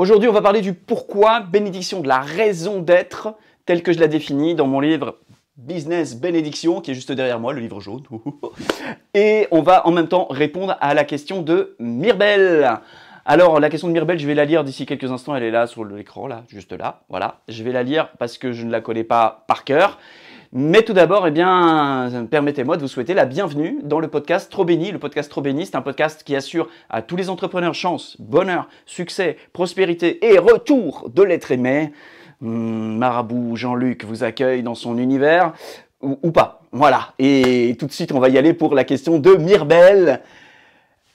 Aujourd'hui, on va parler du pourquoi bénédiction, de la raison d'être telle que je la définis dans mon livre Business Bénédiction, qui est juste derrière moi, le livre jaune. Et on va en même temps répondre à la question de Mirbel. Alors, la question de Mirbel, je vais la lire d'ici quelques instants. Elle est là sur l'écran, là, juste là. Voilà. Je vais la lire parce que je ne la connais pas par cœur. Mais tout d'abord, eh bien, permettez-moi de vous souhaiter la bienvenue dans le podcast Trop Béni. Le podcast Trop Béni, c'est un podcast qui assure à tous les entrepreneurs chance, bonheur, succès, prospérité et retour de l'être aimé. Hmm, Marabout Jean-Luc vous accueille dans son univers ou, pas. Voilà. Et tout de suite, on va y aller pour la question de Mirbel.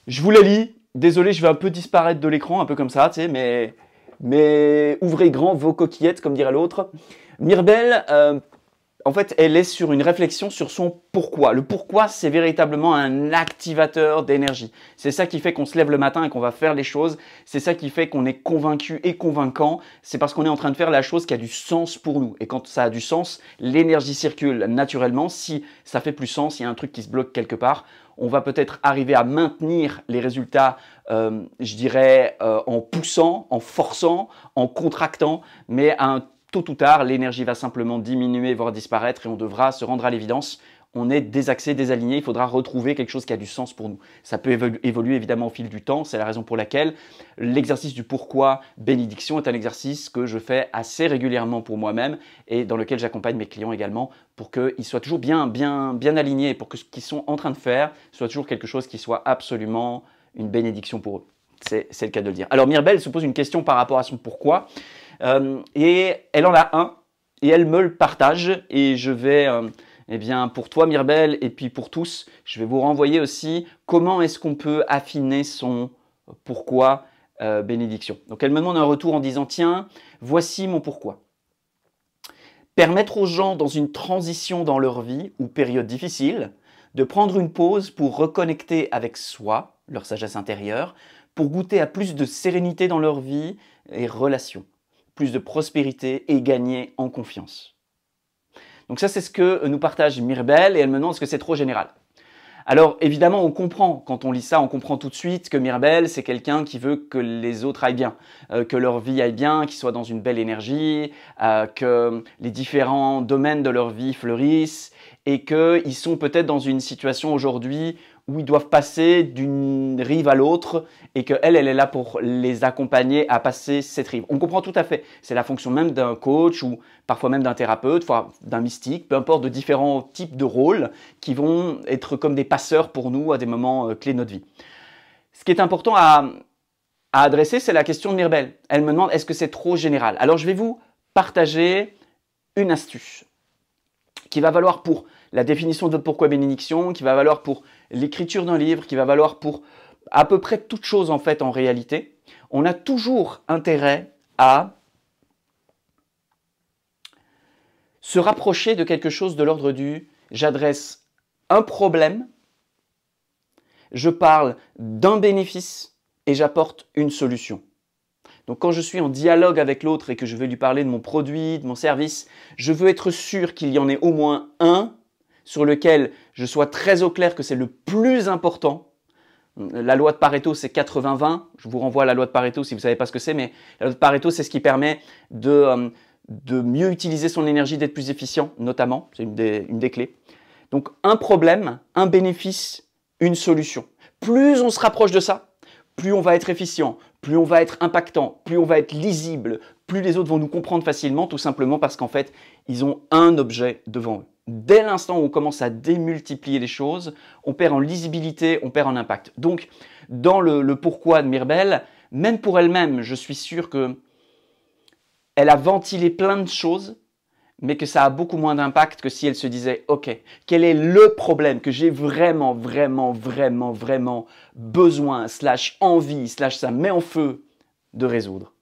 Je vous la lis. Désolé, je vais un peu disparaître de l'écran, un peu comme ça, tu sais, mais, mais ouvrez grand vos coquillettes, comme dirait l'autre. Mirbel, euh, en fait, elle est sur une réflexion sur son pourquoi. Le pourquoi, c'est véritablement un activateur d'énergie. C'est ça qui fait qu'on se lève le matin et qu'on va faire les choses. C'est ça qui fait qu'on est convaincu et convaincant. C'est parce qu'on est en train de faire la chose qui a du sens pour nous. Et quand ça a du sens, l'énergie circule naturellement. Si ça fait plus sens, il y a un truc qui se bloque quelque part, on va peut-être arriver à maintenir les résultats, euh, je dirais, euh, en poussant, en forçant, en contractant, mais à un tôt ou tard, l'énergie va simplement diminuer, voire disparaître, et on devra se rendre à l'évidence. On est désaxé, désaligné, il faudra retrouver quelque chose qui a du sens pour nous. Ça peut évoluer évidemment au fil du temps, c'est la raison pour laquelle l'exercice du pourquoi bénédiction est un exercice que je fais assez régulièrement pour moi-même et dans lequel j'accompagne mes clients également pour qu'ils soient toujours bien, bien, bien alignés, pour que ce qu'ils sont en train de faire soit toujours quelque chose qui soit absolument une bénédiction pour eux. C'est le cas de le dire. Alors Mirbel se pose une question par rapport à son pourquoi. Euh, et elle en a un, et elle me le partage, et je vais, euh, eh bien, pour toi Mirbel, et puis pour tous, je vais vous renvoyer aussi comment est-ce qu'on peut affiner son pourquoi euh, bénédiction. Donc elle me demande un retour en disant, tiens, voici mon pourquoi. Permettre aux gens dans une transition dans leur vie ou période difficile de prendre une pause pour reconnecter avec soi, leur sagesse intérieure, pour goûter à plus de sérénité dans leur vie et relations plus de prospérité et gagner en confiance. Donc ça, c'est ce que nous partage Mirbel et elle me demande est-ce que c'est trop général? Alors évidemment, on comprend, quand on lit ça, on comprend tout de suite que Mirbel, c'est quelqu'un qui veut que les autres aillent bien, euh, que leur vie aille bien, qu'ils soient dans une belle énergie, euh, que les différents domaines de leur vie fleurissent et qu'ils sont peut-être dans une situation aujourd'hui où ils doivent passer d'une rive à l'autre et qu'elle, elle est là pour les accompagner à passer cette rive. On comprend tout à fait. C'est la fonction même d'un coach ou parfois même d'un thérapeute, d'un mystique, peu importe, de différents types de rôles qui vont être comme des passeurs pour nous à des moments euh, clés de notre vie. Ce qui est important à, à adresser, c'est la question de Mirbel. Elle me demande est-ce que c'est trop général? Alors je vais vous partager une astuce qui va valoir pour la définition de pourquoi bénédiction, qui va valoir pour l'écriture d'un livre, qui va valoir pour à peu près toute chose en fait en réalité. On a toujours intérêt à se rapprocher de quelque chose de l'ordre du j'adresse un problème, je parle d'un bénéfice et j'apporte une solution. Donc quand je suis en dialogue avec l'autre et que je vais lui parler de mon produit, de mon service, je veux être sûr qu'il y en ait au moins un sur lequel je sois très au clair que c'est le plus important. La loi de Pareto, c'est 80-20. Je vous renvoie à la loi de Pareto si vous ne savez pas ce que c'est, mais la loi de Pareto, c'est ce qui permet de, euh, mieux utiliser son énergie, d'être plus efficient, notamment. C'est une une des clés. Donc un problème, un bénéfice, une solution. Plus on se rapproche de ça, plus on va être efficient, plus on va être impactant, plus on va être lisible, plus les autres vont nous comprendre facilement, tout simplement parce qu'en fait, ils ont un objet devant eux dès l'instant où on commence à démultiplier les choses, on perd en lisibilité, on perd en impact. Donc, dans le, pourquoi de Mirbel, même pour elle-même, je suis sûr que elle a ventilé plein de choses, mais que ça a beaucoup moins d'impact que si elle se disait, OK, quel est le problème que j'ai vraiment, vraiment, vraiment, vraiment besoin, slash envie, slash ça met en feu de résoudre?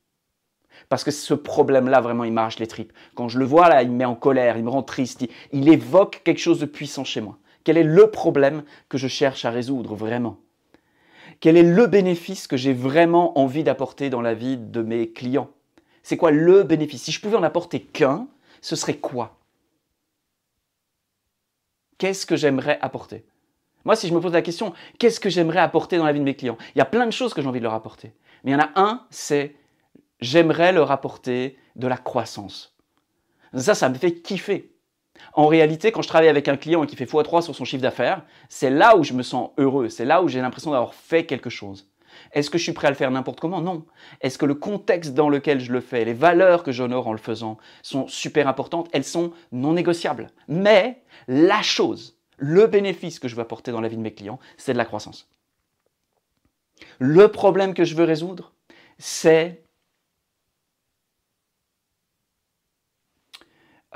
Parce que ce problème-là, vraiment, il m'arrache les tripes. Quand je le vois là, il me met en colère, il me rend triste, il, évoque quelque chose de puissant chez moi. Quel est le problème que je cherche à résoudre vraiment? Quel est le bénéfice que j'ai vraiment envie d'apporter dans la vie de mes clients? C'est quoi le bénéfice? Si je pouvais en apporter qu'un, ce serait quoi? Qu'est-ce que j'aimerais apporter? Moi, si je me pose la question, qu'est-ce que j'aimerais apporter dans la vie de mes clients? Il y a plein de choses que j'ai envie de leur apporter. Mais il y en a un, c'est j'aimerais leur apporter de la croissance. Ça, ça me fait kiffer. En réalité, quand je travaille avec un client qui fait x3 sur son chiffre d'affaires, c'est là où je me sens heureux, c'est là où j'ai l'impression d'avoir fait quelque chose. Est-ce que je suis prêt à le faire n'importe comment? Non. Est-ce que le contexte dans lequel je le fais, les valeurs que j'honore en le faisant sont super importantes? Elles sont non négociables. Mais la chose, le bénéfice que je veux apporter dans la vie de mes clients, c'est de la croissance. Le problème que je veux résoudre, c'est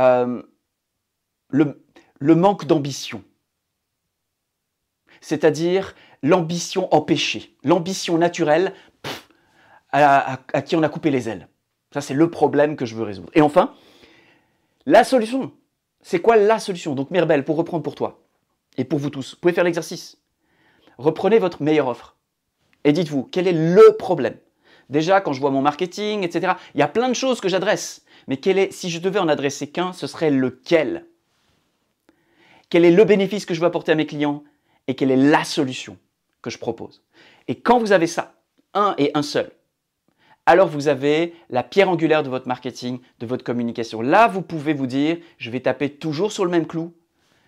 euh, le, manque d'ambition. C'est-à-dire l'ambition empêchée, l'ambition naturelle à, qui on a coupé les ailes. Ça, c'est le problème que je veux résoudre. Et enfin, la solution. C'est quoi la solution? Donc, Mirbel, pour reprendre pour toi et pour vous tous, vous pouvez faire l'exercice. Reprenez votre meilleure offre et dites-vous, quel est le problème? Déjà, quand je vois mon marketing, etc., il y a plein de choses que j'adresse. Mais quel est, si je devais en adresser qu'un, ce serait lequel? Quel est le bénéfice que je veux apporter à mes clients? Et quelle est la solution que je propose? Et quand vous avez ça, un et un seul, alors vous avez la pierre angulaire de votre marketing, de votre communication. Là, vous pouvez vous dire, je vais taper toujours sur le même clou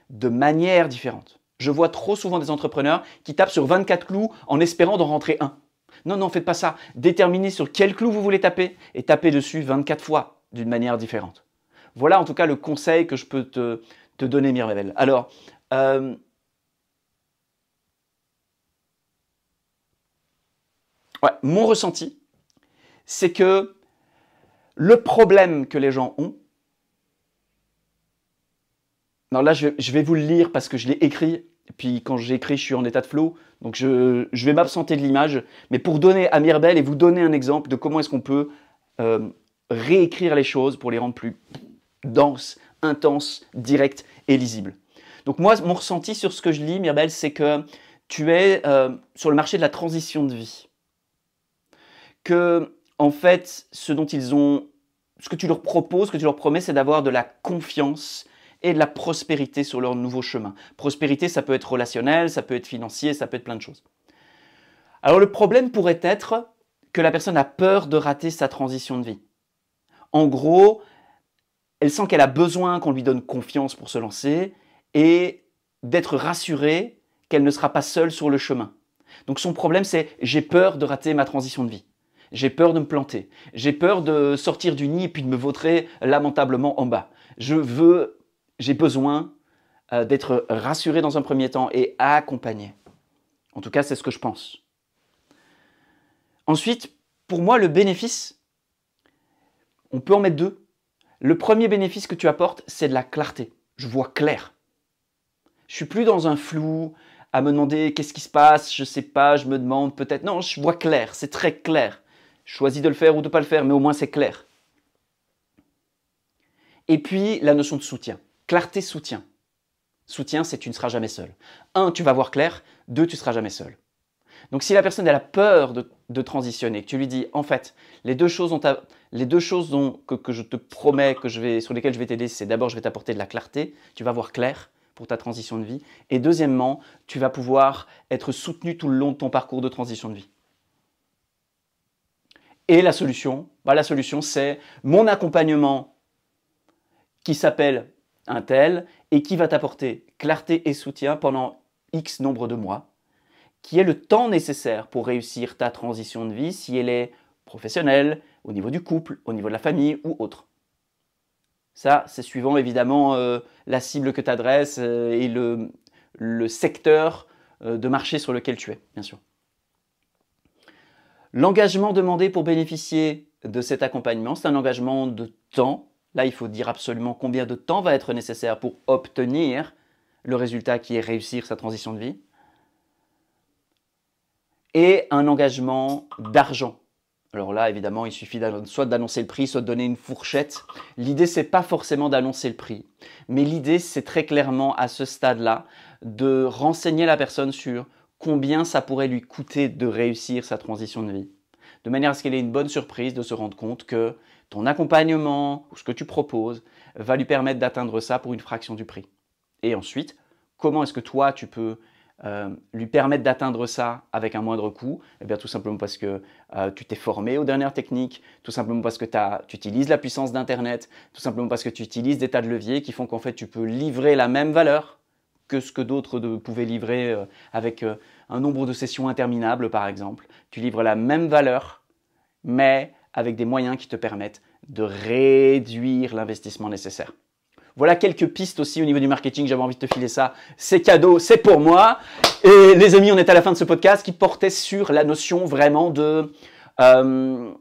de manière différente. Je vois trop souvent des entrepreneurs qui tapent sur 24 clous en espérant d'en rentrer un. Non, non, faites pas ça. Déterminez sur quel clou vous voulez taper et tapez dessus 24 fois d'une manière différente. Voilà en tout cas le conseil que je peux te, donner, Mirlevel. Alors, euh, mon ressenti, c'est que le problème que les gens ont, non, là, je, vais vous le lire parce que je l'ai écrit. Puis quand j'écris, je suis en état de flow. Donc je, vais m'absenter de l'image. Mais pour donner à Mirbel et vous donner un exemple de comment est-ce qu'on peut euh, réécrire les choses pour les rendre plus denses, intenses, directes et lisibles. Donc moi, mon ressenti sur ce que je lis, Mirbel, c'est que tu es euh, sur le marché de la transition de vie. Que, en fait, ce dont ils ont, ce que tu leur proposes, ce que tu leur promets, c'est d'avoir de la confiance et de la prospérité sur leur nouveau chemin. Prospérité, ça peut être relationnel, ça peut être financier, ça peut être plein de choses. Alors le problème pourrait être que la personne a peur de rater sa transition de vie. En gros, elle sent qu'elle a besoin qu'on lui donne confiance pour se lancer et d'être rassurée qu'elle ne sera pas seule sur le chemin. Donc son problème c'est j'ai peur de rater ma transition de vie. J'ai peur de me planter. J'ai peur de sortir du nid et puis de me vautrer lamentablement en bas. Je veux j'ai besoin euh, d'être rassuré dans un premier temps et accompagné. En tout cas, c'est ce que je pense. Ensuite, pour moi, le bénéfice, on peut en mettre deux. Le premier bénéfice que tu apportes, c'est de la clarté. Je vois clair. Je suis plus dans un flou, à me demander qu'est-ce qui se passe, je sais pas, je me demande peut-être. Non, je vois clair, c'est très clair. Je choisis de le faire ou de pas le faire, mais au moins c'est clair. Et puis la notion de soutien. Clarté, soutien. Soutien, c'est tu ne seras jamais seul. Un, tu vas voir clair. Deux, tu seras jamais seul. Donc si la personne a peur de, transitionner, que tu lui dis en fait les deux choses, les deux choses dont, que, je te promets que je vais, sur lesquelles je vais t'aider, c'est d'abord je vais t'apporter de la clarté, tu vas voir clair pour ta transition de vie, et deuxièmement tu vas pouvoir être soutenu tout le long de ton parcours de transition de vie. Et la solution, bah, la solution c'est mon accompagnement qui s'appelle un tel, et qui va t'apporter clarté et soutien pendant X nombre de mois, qui est le temps nécessaire pour réussir ta transition de vie si elle est professionnelle, au niveau du couple, au niveau de la famille ou autre. Ça, c'est suivant évidemment euh, la cible que tu adresses euh, et le, secteur euh, de marché sur lequel tu es, bien sûr. L'engagement demandé pour bénéficier de cet accompagnement, c'est un engagement de temps Là, il faut dire absolument combien de temps va être nécessaire pour obtenir le résultat qui est réussir sa transition de vie. Et un engagement d'argent. Alors là, évidemment, il suffit soit d'annoncer le prix, soit de donner une fourchette. L'idée, c'est pas forcément d'annoncer le prix, mais l'idée, c'est très clairement à ce stade-là de renseigner la personne sur combien ça pourrait lui coûter de réussir sa transition de vie, de manière à ce qu'elle ait une bonne surprise de se rendre compte que ton accompagnement ou ce que tu proposes va lui permettre d'atteindre ça pour une fraction du prix. Et ensuite, comment est-ce que toi, tu peux euh, lui permettre d'atteindre ça avec un moindre coût Eh bien, tout simplement parce que euh, tu t'es formé aux dernières techniques, tout simplement parce que tu utilises la puissance d'Internet, tout simplement parce que tu utilises des tas de leviers qui font qu'en fait, tu peux livrer la même valeur que ce que d'autres pouvaient livrer euh, avec un nombre de sessions interminables, par exemple. Tu livres la même valeur, mais avec des moyens qui te permettent de réduire l'investissement nécessaire. Voilà quelques pistes aussi au niveau du marketing. J'avais envie de te filer ça. C'est cadeau, c'est pour moi. Et les amis, on est à la fin de ce podcast qui portait sur la notion vraiment de, euh,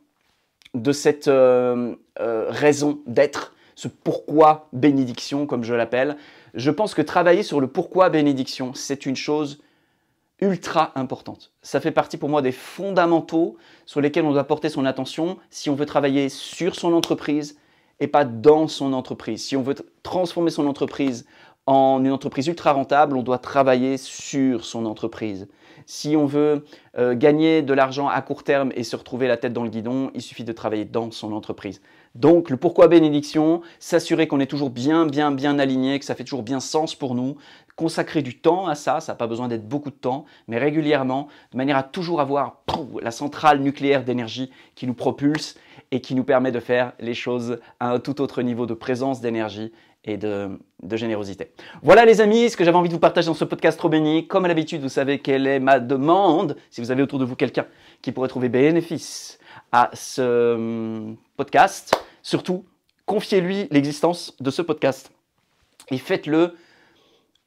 cette euh, euh, raison d'être, ce pourquoi bénédiction, comme je l'appelle. Je pense que travailler sur le pourquoi bénédiction, c'est une chose ultra importante. Ça fait partie pour moi des fondamentaux sur lesquels on doit porter son attention si on veut travailler sur son entreprise, et pas dans son entreprise. Si on veut transformer son entreprise en une entreprise ultra rentable, on doit travailler sur son entreprise. Si on veut euh, gagner de l'argent à court terme et se retrouver la tête dans le guidon, il suffit de travailler dans son entreprise. Donc le pourquoi bénédiction, s'assurer qu'on est toujours bien, bien, bien aligné, que ça fait toujours bien sens pour nous, consacrer du temps à ça, ça n'a pas besoin d'être beaucoup de temps, mais régulièrement, de manière à toujours avoir la centrale nucléaire d'énergie qui nous propulse et qui nous permet de faire les choses à un tout autre niveau de présence d'énergie et de, générosité. Voilà les amis, ce que j'avais envie de vous partager dans ce podcast trop. Comme à l'habitude, vous savez quelle est ma demande. Si vous avez autour de vous quelqu'un qui pourrait trouver bénéfice à ce hum, podcast, surtout, confiez-lui l'existence de ce podcast et faites-le.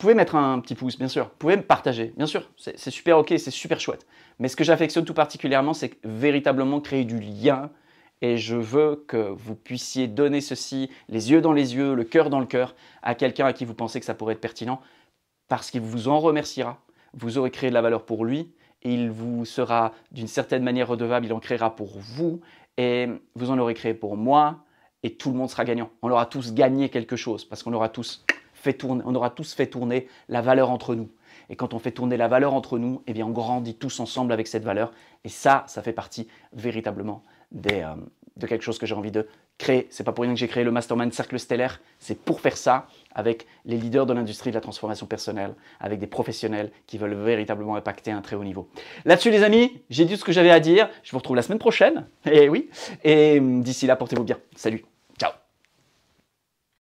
Pouvez mettre un petit pouce, bien sûr. Vous pouvez me partager, bien sûr. C'est super ok, c'est super chouette. Mais ce que j'affectionne tout particulièrement, c'est véritablement créer du lien et je veux que vous puissiez donner ceci, les yeux dans les yeux, le cœur dans le cœur, à quelqu'un à qui vous pensez que ça pourrait être pertinent, parce qu'il vous en remerciera. Vous aurez créé de la valeur pour lui, et il vous sera d'une certaine manière redevable, il en créera pour vous, et vous en aurez créé pour moi, et tout le monde sera gagnant. On aura tous gagné quelque chose, parce qu'on aura tous on aura tous fait tourner la valeur entre nous. Et quand on fait tourner la valeur entre nous, eh bien on grandit tous ensemble avec cette valeur. Et ça, ça fait partie véritablement euh, de quelque chose que j'ai envie de créer. C'est pas pour rien que j'ai créé le Mastermind Cercle Stellaire. C'est pour faire ça avec les leaders de l'industrie de la transformation personnelle, avec des professionnels qui veulent véritablement impacter un très haut niveau. Là-dessus, les amis, j'ai dit ce que j'avais à dire. Je vous retrouve la semaine prochaine. Et oui. Et d'ici là, portez-vous bien. Salut.